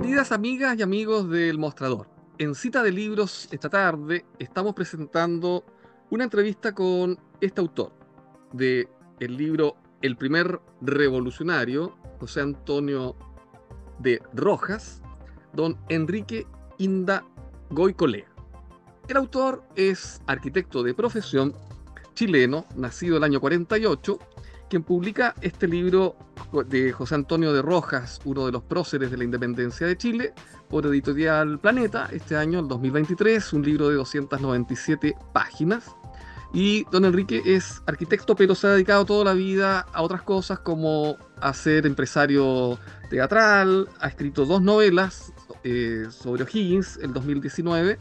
Queridas amigas y amigos del Mostrador, en cita de libros esta tarde estamos presentando una entrevista con este autor de el libro El primer revolucionario, José Antonio de Rojas, don Enrique Inda Goicolea. El autor es arquitecto de profesión chileno, nacido el año 48, quien publica este libro de José Antonio de Rojas, uno de los próceres de la independencia de Chile, por editorial Planeta, este año, el 2023, un libro de 297 páginas. Y don Enrique es arquitecto, pero se ha dedicado toda la vida a otras cosas como a ser empresario teatral, ha escrito dos novelas eh, sobre O'Higgins, el 2019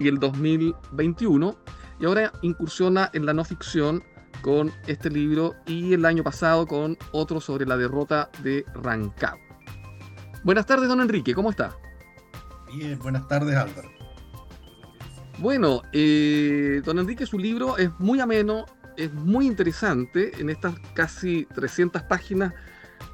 y el 2021, y ahora incursiona en la no ficción con este libro y el año pasado con otro sobre la derrota de Rancagua. Buenas tardes, don Enrique, ¿cómo está? Bien, buenas tardes, Álvaro. Bueno, eh, don Enrique, su libro es muy ameno, es muy interesante. En estas casi 300 páginas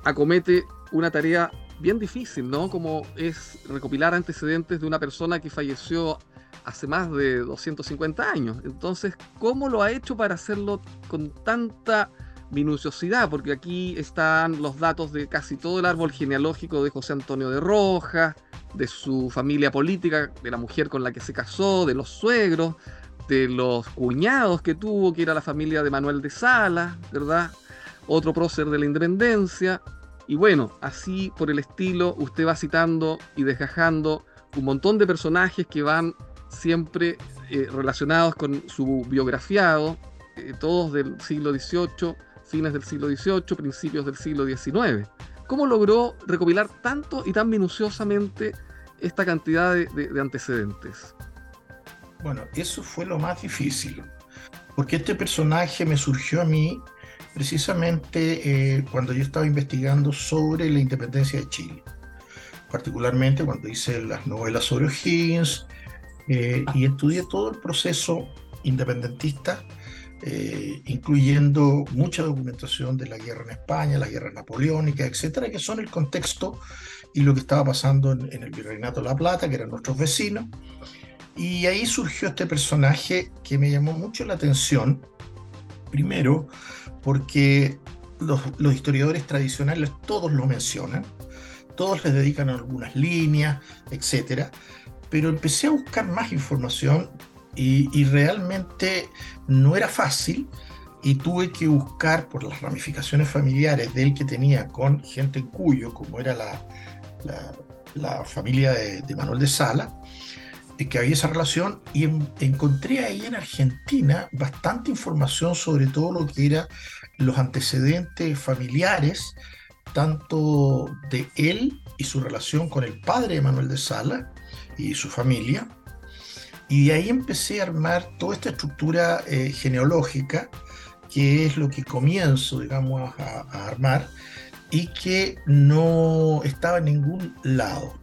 acomete una tarea bien difícil, ¿no? Como es recopilar antecedentes de una persona que falleció hace más de 250 años. Entonces, ¿cómo lo ha hecho para hacerlo con tanta minuciosidad? Porque aquí están los datos de casi todo el árbol genealógico de José Antonio de Rojas, de su familia política, de la mujer con la que se casó, de los suegros, de los cuñados que tuvo, que era la familia de Manuel de Sala, ¿verdad? Otro prócer de la independencia. Y bueno, así por el estilo, usted va citando y desgajando un montón de personajes que van siempre eh, relacionados con su biografiado, eh, todos del siglo XVIII, fines del siglo XVIII, principios del siglo XIX. ¿Cómo logró recopilar tanto y tan minuciosamente esta cantidad de, antecedentes? Bueno, eso fue lo más difícil, porque este personaje me surgió a mí precisamente eh, cuando yo estaba investigando sobre la independencia de Chile, particularmente cuando hice las novelas sobre eh, y estudié todo el proceso independentista, eh, incluyendo mucha documentación de la guerra en España, la guerra napoleónica, etcétera, que son el contexto y lo que estaba pasando en, el Virreinato de La Plata, que eran nuestros vecinos. Y ahí surgió este personaje que me llamó mucho la atención, primero porque los, los historiadores tradicionales todos lo mencionan, todos les dedican algunas líneas, etcétera pero empecé a buscar más información y, realmente no era fácil y tuve que buscar por las ramificaciones familiares de él que tenía con gente en Cuyo, como era la, familia de, Manuel de Sala, y que había esa relación, y encontré ahí en Argentina bastante información sobre todo lo que eran los antecedentes familiares, tanto de él y su relación con el padre de Manuel de Sala, y su familia. Y de ahí empecé a armar toda esta estructura eh, genealógica, que es lo que comienzo, digamos, a, armar, y que no estaba en ningún lado.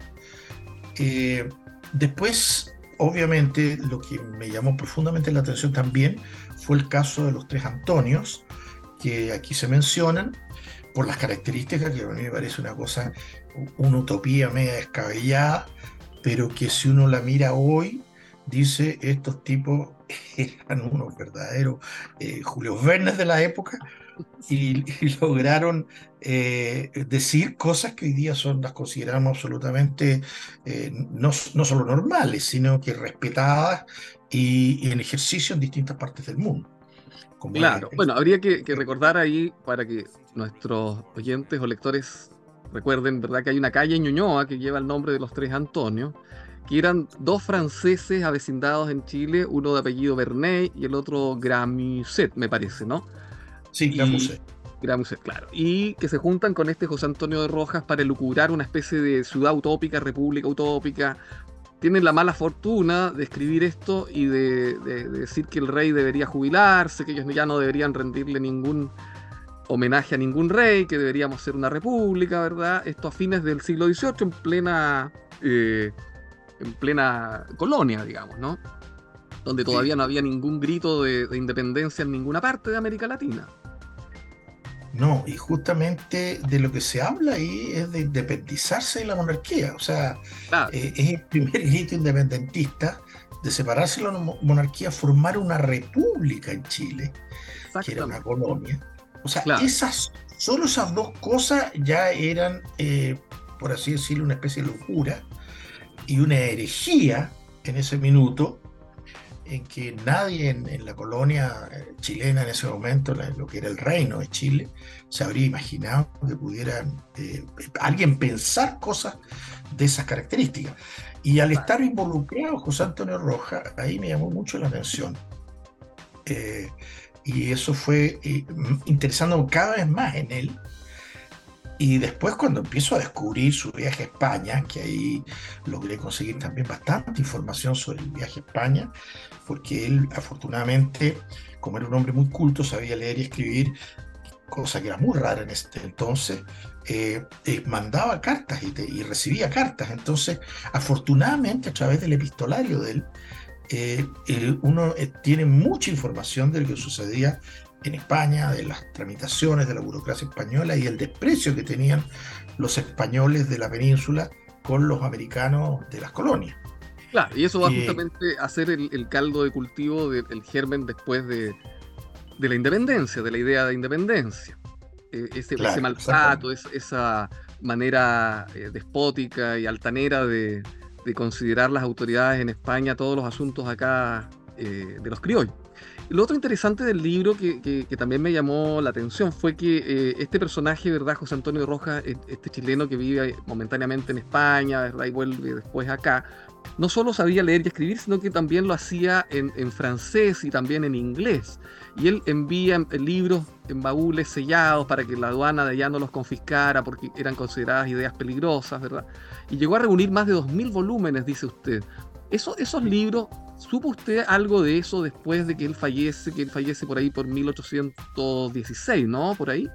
Eh, después, obviamente, lo que me llamó profundamente la atención también fue el caso de los tres Antonios, que aquí se mencionan, por las características que a mí me parece una cosa, una utopía media descabellada, pero que si uno la mira hoy, dice, estos tipos eran unos verdaderos eh, Julio Vernes de la época y, lograron eh, decir cosas que hoy día son las consideramos absolutamente eh, no, no, solo normales, sino que respetadas y, en ejercicio en distintas partes del mundo. Claro, bueno, habría que, que recordar ahí para que nuestros oyentes o lectores Recuerden, ¿verdad? Que hay una calle en Ñuñoa que lleva el nombre de los tres Antonios, que eran dos franceses avecindados en Chile, uno de apellido Bernet y el otro Gramuset, me parece, ¿no? Sí, Gramuset. Gramuset, claro. Y que se juntan con este José Antonio de Rojas para elucubrar una especie de ciudad utópica, república utópica. Tienen la mala fortuna de escribir esto y de decir que el rey debería jubilarse, que ellos ya no deberían rendirle ningún homenaje a ningún rey, que deberíamos ser una república, ¿verdad? Esto a fines del siglo XVIII, en plena, eh, en plena colonia, digamos, ¿no? Donde todavía no había ningún grito de, independencia en ninguna parte de América Latina. No, y justamente de lo que se habla ahí es de independizarse de la monarquía. O sea, eh, es el primer grito independentista de separarse de la monarquía, formar una república en Chile, que era una colonia. O sea, esas, solo esas dos cosas ya eran, eh, por así decirlo, una especie de locura y una herejía en ese minuto en que nadie en, la colonia eh, chilena en ese momento, lo que era el reino de Chile, se habría imaginado que pudiera eh, alguien pensar cosas de esas características. Y al estar involucrado José Antonio Rojas, ahí me llamó mucho la atención. Eh, y eso fue interesando cada vez más en él, y después cuando empiezo a descubrir su viaje a España, que ahí logré conseguir también bastante información sobre el viaje a España, porque él afortunadamente, como era un hombre muy culto, sabía leer y escribir, cosa que era muy rara en este entonces, eh, eh, mandaba cartas y, recibía cartas. Entonces, afortunadamente, a través del epistolario de él, eh, uno tiene mucha información de lo que sucedía en España, de las tramitaciones de la burocracia española y el desprecio que tenían los españoles de la península con los americanos de las colonias. Claro, y eso va justamente a ser el, caldo de cultivo del germen después de, la independencia, de la idea de independencia. E, ese, maltrato, esa manera eh, despótica y altanera de, considerar las autoridades en España todos los asuntos acá eh, de los criollos. Lo otro interesante del libro que, también me llamó la atención fue que eh, este personaje, ¿verdad? José Antonio Rojas, e, este chileno que vive momentáneamente en España, ¿verdad? Y vuelve después acá, no solo sabía leer y escribir, sino que también lo hacía en, francés y también en inglés. Y él envía libros en baúles sellados para que la aduana de allá no los confiscara porque eran consideradas ideas peligrosas, ¿verdad? Y llegó a reunir más de 2.000 volúmenes, dice usted. Eso, esos libros ¿Supo usted algo de eso después de que él fallece, que él fallece por ahí por 1816, ¿no? Por ahí.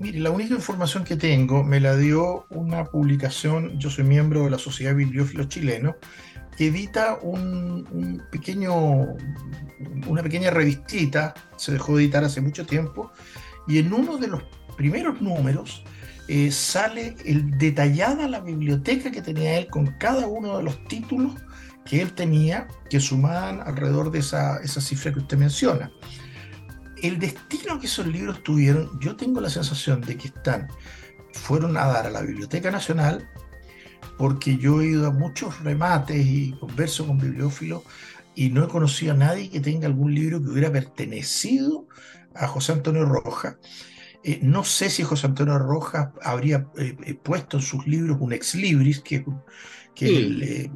Mire, la única información que tengo me la dio una publicación, yo soy miembro de la Sociedad Bibliófilo Chileno, que edita un, pequeño, una pequeña revistita, se dejó de editar hace mucho tiempo, y en uno de los primeros números eh, sale el, detallada la biblioteca que tenía él con cada uno de los títulos que él tenía que sumaban alrededor de esa, esa cifra que usted menciona. El destino que esos libros tuvieron, yo tengo la sensación de que están, fueron a dar a la Biblioteca Nacional, porque yo he ido a muchos remates y converso con bibliófilos y no he conocido a nadie que tenga algún libro que hubiera pertenecido a José Antonio Rojas. Eh, no sé si José Antonio Rojas habría eh, eh, puesto en sus libros un ex libris, que, que eh,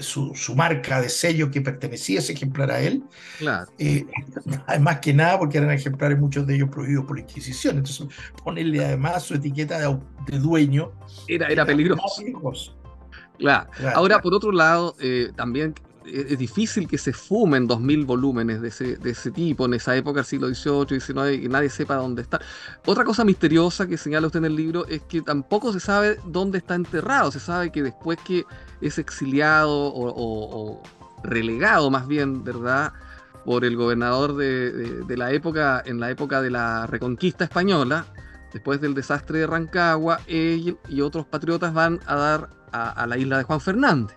su, marca de sello que pertenecía ese ejemplar a él. Claro. Eh, además que nada, porque eran ejemplares, muchos de ellos prohibidos por la Inquisición. Entonces, ponerle además su etiqueta de, dueño. Era, era, peligroso. Claro. Ahora, por otro lado, eh, también es difícil que se fumen 2.000 volúmenes de ese, de ese tipo en esa época, el siglo XVIII, XIX, y nadie sepa dónde está. Otra cosa misteriosa que señala usted en el libro es que tampoco se sabe dónde está enterrado. Se sabe que después que es exiliado o, relegado, más bien, ¿verdad? por el gobernador de, la época, en la época de la reconquista española, después del desastre de Rancagua, él y otros patriotas van a dar a la isla de Juan Fernández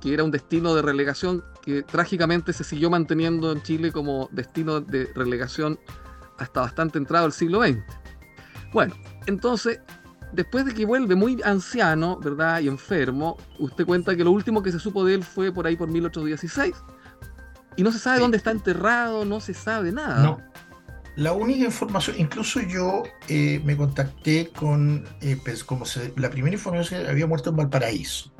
que era un destino de relegación que trágicamente se siguió manteniendo en Chile como destino de relegación hasta bastante entrado el siglo XX. Bueno, entonces, después de que vuelve muy anciano, ¿verdad? Y enfermo, usted cuenta que lo último que se supo de él fue por ahí por 1816. Y no se sabe dónde está enterrado, no se sabe nada. No. La única información, incluso yo eh, me contacté con, eh, pues, como se, la primera información que había muerto en Valparaíso.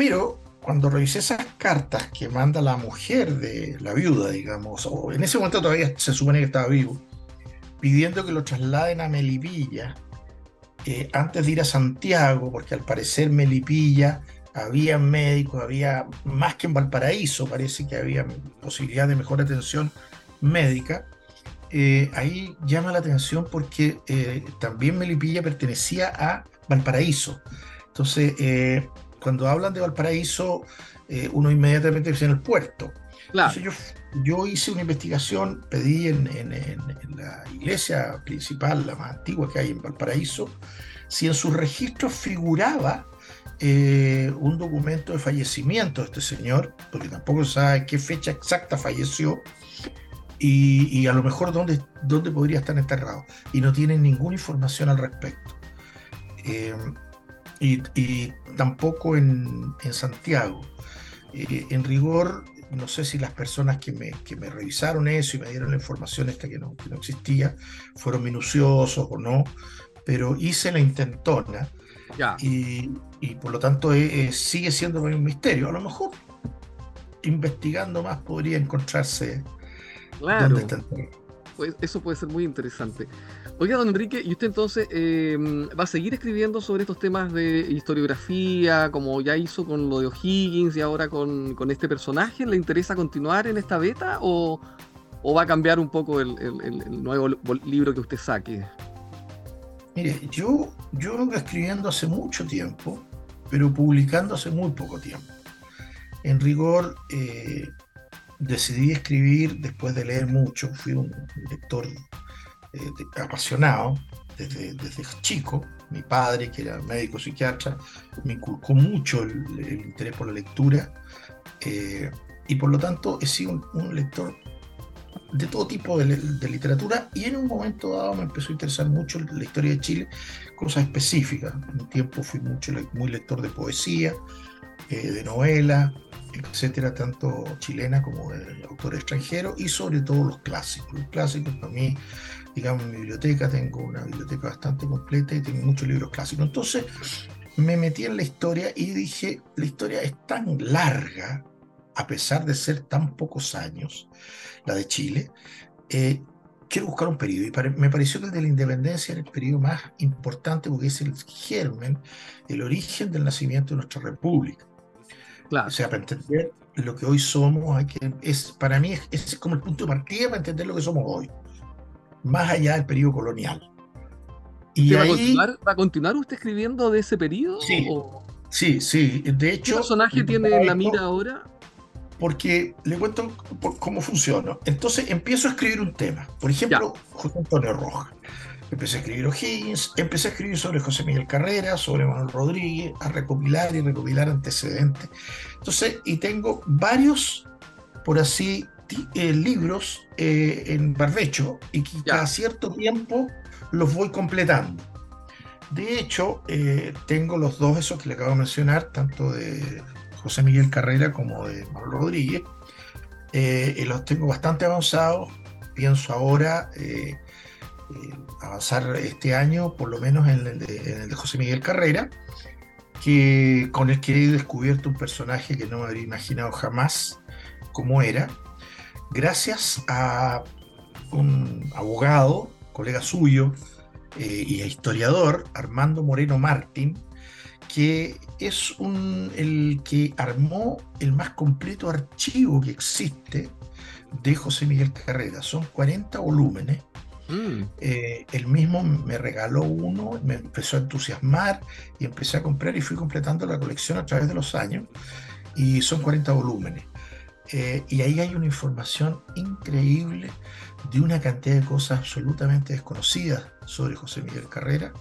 Pero cuando revisé esas cartas que manda la mujer de la viuda, digamos, o en ese momento todavía se supone que estaba vivo, pidiendo que lo trasladen a Melipilla eh, antes de ir a Santiago, porque al parecer Melipilla había médicos, había más que en Valparaíso, parece que había posibilidad de mejor atención médica. Eh, ahí llama la atención porque eh, también Melipilla pertenecía a Valparaíso. Entonces, cuando hablan de Valparaíso, eh, uno inmediatamente piensa en el puerto. Entonces yo, yo, hice una investigación, pedí en, en, la iglesia principal, la más antigua que hay en Valparaíso, si en sus registros figuraba eh, un documento de fallecimiento de este señor, porque tampoco sabe qué fecha exacta falleció y, y a lo mejor dónde, dónde, podría estar enterrado. Y no tienen ninguna información al respecto. Eh, y, y, tampoco en, en Santiago. Eh, en rigor, no sé si las personas que me, que me, revisaron eso y me dieron la información esta que no, que no existía, fueron minuciosos o no, pero hice la intentona y, y, por lo tanto eh, eh, sigue siendo un misterio. A lo mejor investigando más podría encontrarse claro. dónde está el eso puede ser muy interesante. Oiga, don Enrique, ¿y usted entonces eh, va a seguir escribiendo sobre estos temas de historiografía, como ya hizo con lo de O'Higgins y ahora con, este personaje? ¿Le interesa continuar en esta beta o, va a cambiar un poco el, el, el nuevo libro que usted saque? Mire, yo, yo vengo escribiendo hace mucho tiempo, pero publicando hace muy poco tiempo. En rigor, eh, decidí escribir después de leer mucho, fui un lector eh, apasionado desde, desde, chico. Mi padre, que era médico psiquiatra, me inculcó mucho el, el interés por la lectura eh, y por lo tanto he sido un, un lector de todo tipo de, de, literatura y en un momento dado me empezó a interesar mucho la historia de Chile, cosas específicas. Un tiempo fui mucho, muy lector de poesía, eh, de novela, etcétera, tanto chilena como de autores extranjeros y sobre todo los clásicos. Los clásicos para mí, digamos, en mi biblioteca tengo una biblioteca bastante completa y tengo muchos libros clásicos. Entonces me metí en la historia y dije, la historia es tan larga, a pesar de ser tan pocos años, la de Chile, eh, quiero buscar un periodo. Y me pareció que el de la independencia era el periodo más importante porque es el germen, el origen del nacimiento de nuestra república. Claro. O sea, para entender lo que hoy somos, hay que, es, para mí es, es, como el punto de partida para entender lo que somos hoy, más allá del periodo colonial. Y ahí, va, a continuar, ¿Va a continuar usted escribiendo de ese periodo? Sí, o... sí, sí. De hecho, ¿Qué personaje tiene en la mira ahora? porque le cuento cómo funciona. Entonces empiezo a escribir un tema. Por ejemplo, ya. José Antonio Rojas. Empecé a escribir O'Higgins, empecé a escribir sobre José Miguel Carrera, sobre Manuel Rodríguez, a recopilar y recopilar antecedentes. Entonces, y tengo varios, por así, eh, libros eh, en barbecho y que cada cierto tiempo los voy completando. De hecho, eh, tengo los dos esos que le acabo de mencionar, tanto de José Miguel Carrera como de Manuel Rodríguez. Eh, los tengo bastante avanzados. Pienso ahora eh, eh, avanzar este año, por lo menos en el, de, José Miguel Carrera, que, con el que he descubierto un personaje que no me habría imaginado jamás cómo era, gracias a un abogado, colega suyo eh, y historiador, Armando Moreno Martín, que es el que armó el más completo archivo que existe de José Miguel Carrera. Son 40 volúmenes. Mm. Eh, él mismo me regaló uno, me empezó a entusiasmar y empecé a comprar y fui completando la colección a través de los años. Y son 40 volúmenes. Eh, y ahí hay una información increíble de una cantidad de cosas absolutamente desconocidas sobre José Miguel Carrera.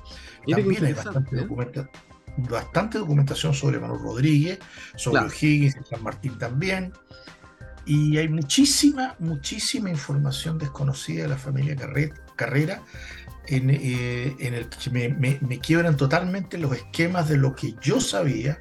También hay bastante ¿eh? documentación bastante documentación sobre Manuel Rodríguez, sobre claro. Higgins San Martín también. Y hay muchísima, muchísima información desconocida de la familia Carrera, en, eh, en el que me, me, me, quiebran totalmente los esquemas de lo que yo sabía,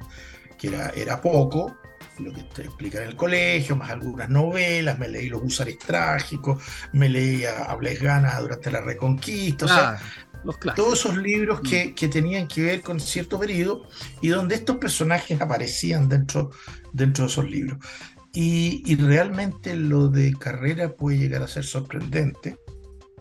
que era, era poco, lo que te explican en el colegio, más algunas novelas, me leí Los Húsares Trágicos, me leí a, a Gana durante la Reconquista, ah. o sea, todos esos libros que, que, tenían que ver con cierto periodo y donde estos personajes aparecían dentro, dentro de esos libros. Y, realmente lo de carrera puede llegar a ser sorprendente.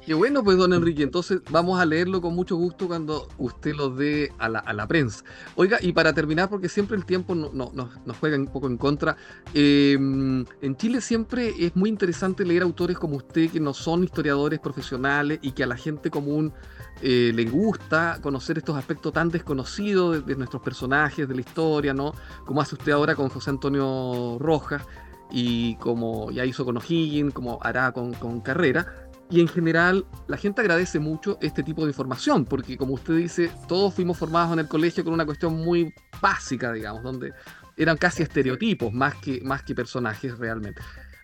Qué bueno, pues, don Enrique. Entonces, vamos a leerlo con mucho gusto cuando usted lo dé a la, a la prensa. Oiga, y para terminar, porque siempre el tiempo no, no, no, nos juega un poco en contra, eh, en Chile siempre es muy interesante leer autores como usted que no son historiadores profesionales y que a la gente común eh, le gusta conocer estos aspectos tan desconocidos de, de, nuestros personajes, de la historia, ¿no? Como hace usted ahora con José Antonio Rojas. Y como ya hizo con O'Higgins, como hará con, con Carrera. Y en general la gente agradece mucho este tipo de información, porque como usted dice, todos fuimos formados en el colegio con una cuestión muy básica, digamos, donde eran casi estereotipos más que, más que personajes realmente.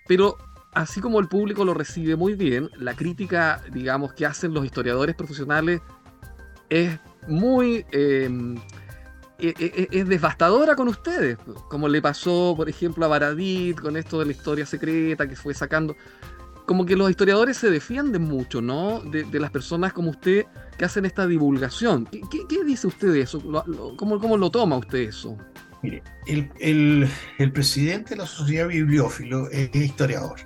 Pero así como el público lo recibe muy bien, la crítica, digamos, que hacen los historiadores profesionales es muy... Em, e, e, e, es devastadora con ustedes, como le pasó, por ejemplo, a Baradit con esto de la historia secreta que fue sacando. Como que los historiadores se defienden mucho, ¿no? De, las personas como usted que hacen esta divulgación. ¿Qué, dice usted de eso? cómo, cómo, lo toma usted eso? Mire, el, el, presidente de la Sociedad Bibliófilo es historiador,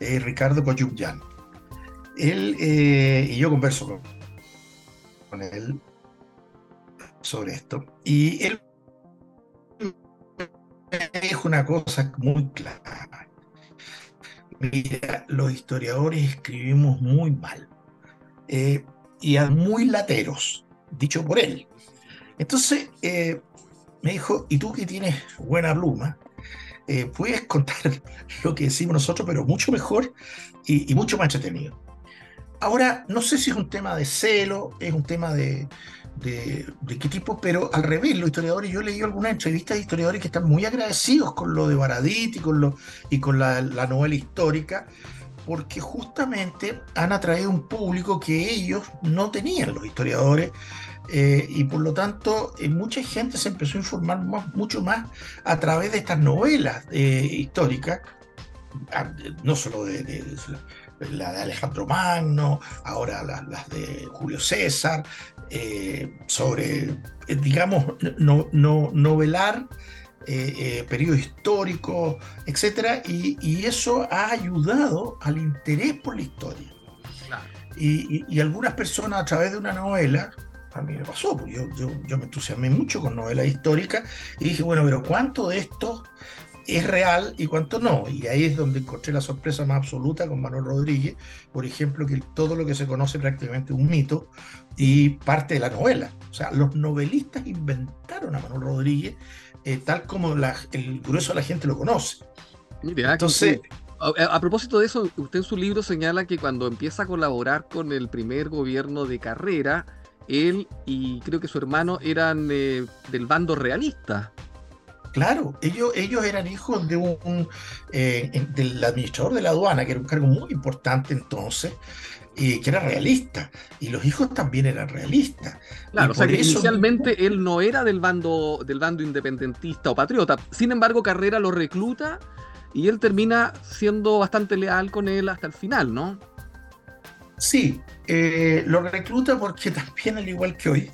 es Ricardo Coyucyan. Él, eh, y yo converso con, con él sobre esto. Y él dijo una cosa muy clara. Mira, los historiadores escribimos muy mal eh, y muy lateros, dicho por él. Entonces eh, me dijo, ¿y tú que tienes buena pluma? Eh, puedes contar lo que decimos nosotros, pero mucho mejor y, y mucho más entretenido. Ahora, no sé si es un tema de celo, es un tema de, de, qué tipo, pero al revés, los historiadores, yo he leído algunas entrevistas de historiadores que están muy agradecidos con lo de Baradit y con, lo, y con la, novela histórica, porque justamente han atraído un público que ellos no tenían, los historiadores, eh, y por lo tanto eh, mucha gente se empezó a informar mucho más a través de estas novelas eh, históricas, no solo de, la de Alejandro Magno, ahora las de Julio César, eh, sobre, eh, digamos, no, no, novelar eh, periodo histórico, etc. Y, eso ha ayudado al interés por la historia. Y, algunas personas a través de una novela, a mí me pasó, porque yo, yo, yo me entusiasmé mucho con novelas históricas y dije, bueno, pero ¿cuánto de esto es real y cuánto no. Y ahí es donde encontré la sorpresa más absoluta con Manuel Rodríguez, por ejemplo, que todo lo que se conoce prácticamente es un mito y parte de la novela. O sea, los novelistas inventaron a Manuel Rodríguez eh, tal como el grueso de la gente lo conoce. Entonces... A, propósito de eso, usted en su libro señala que cuando empieza a colaborar con el primer gobierno de carrera, él y creo que su hermano eran eh, del bando realista. Claro, ellos, ellos eran hijos de un, eh, del administrador de la aduana, que era un cargo muy importante entonces, y que era realista. Y los hijos también eran realistas. Claro, o sea que inicialmente él no era del bando, del bando independentista o patriota. Sin embargo, Carrera lo recluta y él termina siendo bastante leal con él hasta el final, ¿no? Sí, eh, lo recluta porque también, al igual que hoy,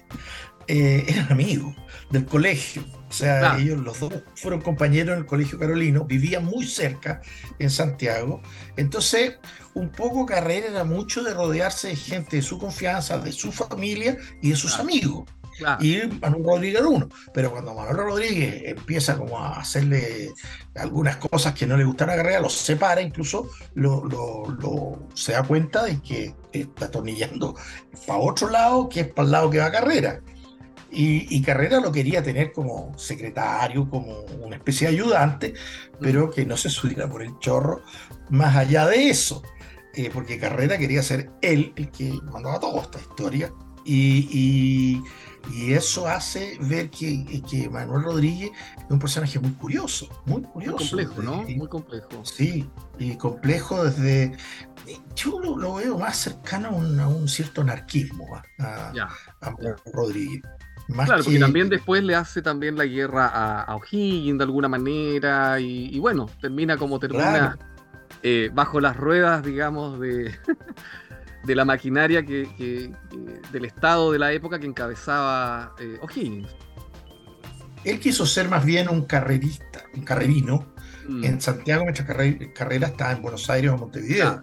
eh, eran amigos del colegio. O sea, ellos los dos fueron compañeros en el Colegio Carolino, vivían muy cerca en Santiago. Entonces, un poco Carrera era mucho de rodearse de gente de su confianza, de su familia y de sus amigos. Y Manuel Rodríguez era uno. Pero cuando Manuel Rodríguez empieza como a hacerle algunas cosas que no le gustan a Carrera, los separa, incluso lo, lo, se da cuenta de que está atornillando para otro lado, que es para el lado que va Carrera. Y, Carrera lo quería tener como secretario, como una especie de ayudante, pero que no se subiera por el chorro más allá de eso, eh, porque Carrera quería ser él el que mandaba toda esta historia. Y, eso hace ver que, que, Manuel Rodríguez es un personaje muy curioso, muy curioso. Muy complejo, ¿no? muy complejo. Sí, y complejo desde... Yo lo, veo más cercano a un, cierto anarquismo a, a Manuel Rodríguez claro, porque también después le hace también la guerra a, O'Higgins de alguna manera y, bueno, termina como termina eh, bajo las ruedas, digamos, de, de la maquinaria que, del Estado de la época que encabezaba eh, O'Higgins. Él quiso ser más bien un carrerista, un carrerino, mm. en Santiago mientras Carrera estaba en Buenos Aires o Montevideo.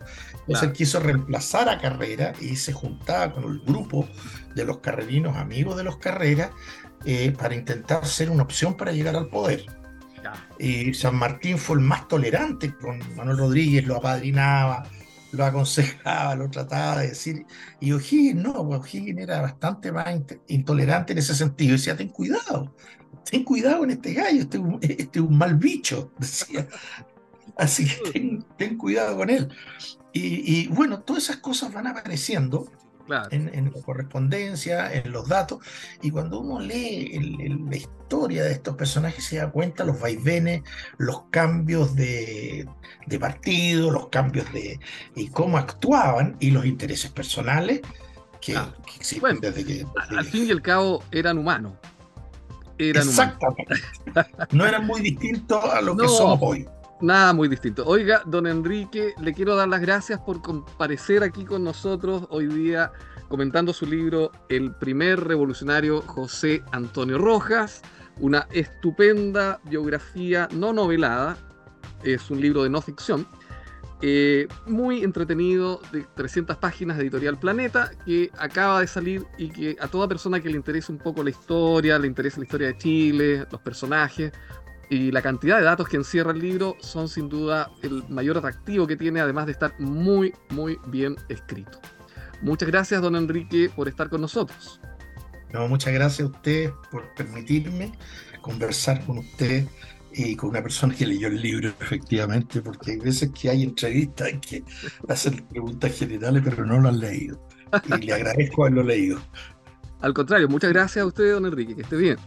Entonces él quiso reemplazar a Carrera y se juntaba con el grupo de los carrerinos, amigos de los Carreras, eh, para intentar ser una opción para llegar al poder. Y San Martín fue el más tolerante con Manuel Rodríguez, lo apadrinaba, lo aconsejaba, lo trataba de decir. Y O'Higgins no, pues O'Higgins era bastante más intolerante en ese sentido. Y decía, ten cuidado, ten cuidado en este gallo, este, este es un mal bicho, decía. Así que ten, cuidado con él. Y, bueno, todas esas cosas van apareciendo en, la correspondencia, en los datos, y cuando uno lee la historia de estos personajes se da cuenta los vaivenes, los cambios de, partido, los cambios de y cómo actuaban y los intereses personales que, existen desde que... Al fin y al cabo eran humanos. Eran Exactamente. no eran muy distintos a lo que somos hoy. Nada muy distinto. Oiga, don Enrique, le quiero dar las gracias por comparecer aquí con nosotros hoy día comentando su libro El primer revolucionario José Antonio Rojas, una estupenda biografía no novelada, es un libro de no ficción, eh, muy entretenido, de 300 páginas de Editorial Planeta, que acaba de salir y que a toda persona que le interese un poco la historia, le interesa la historia de Chile, los personajes y la cantidad de datos que encierra el libro son sin duda el mayor atractivo que tiene, además de estar muy, muy bien escrito. Muchas gracias, don Enrique, por estar con nosotros. No, muchas gracias a usted por permitirme conversar con usted y con una persona que leyó el libro, efectivamente, porque hay veces que hay entrevistas en que hacen preguntas generales, pero no lo han leído. Y le agradezco haberlo leído. Al contrario, muchas gracias a usted, don Enrique, que esté bien.